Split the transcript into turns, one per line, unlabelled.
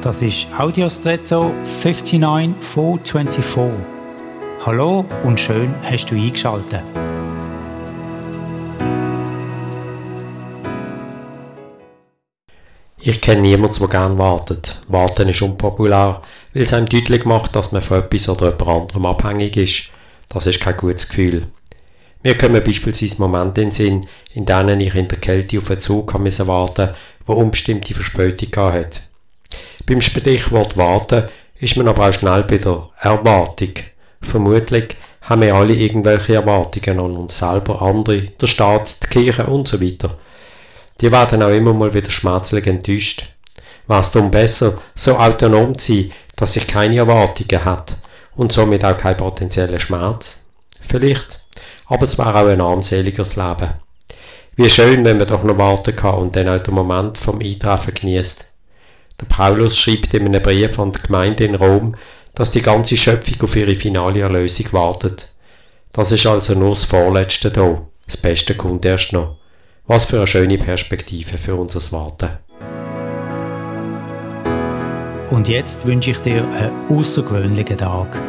Das ist Audiostretto 59424. Hallo und schön hast du eingeschaltet.
Ich kenne niemanden, der gerne wartet. Warten ist unpopulär, weil es einem deutlich macht, dass man von etwas oder jemand anderem abhängig ist. Das ist kein gutes Gefühl. Mir kommen beispielsweise Momente in den Sinn, in denen ich in der Kälte auf einen Zug warten musste, der unbestimmte Verspätung hatte. Beim Sprichwort warten ist man aber auch schnell bei der Erwartung. Vermutlich haben wir alle irgendwelche Erwartungen an uns selber, andere, der Staat, die Kirche und so weiter. Die werden auch immer mal wieder schmerzlich enttäuscht. War es darum besser, so autonom zu sein, dass ich keine Erwartungen hat und somit auch keinen potenziellen Schmerz? Vielleicht, aber es war auch ein armseliges Leben. Wie schön, wenn man doch noch warten kann und dann auch den Moment vom Eintreffen genießt. Der Paulus schreibt in einem Brief an die Gemeinde in Rom, dass die ganze Schöpfung auf ihre finale Erlösung wartet. Das ist also nur das Vorletzte da. Das Beste kommt erst noch. Was für eine schöne Perspektive für unser Warten.
Und jetzt wünsche ich dir einen außergewöhnlichen Tag.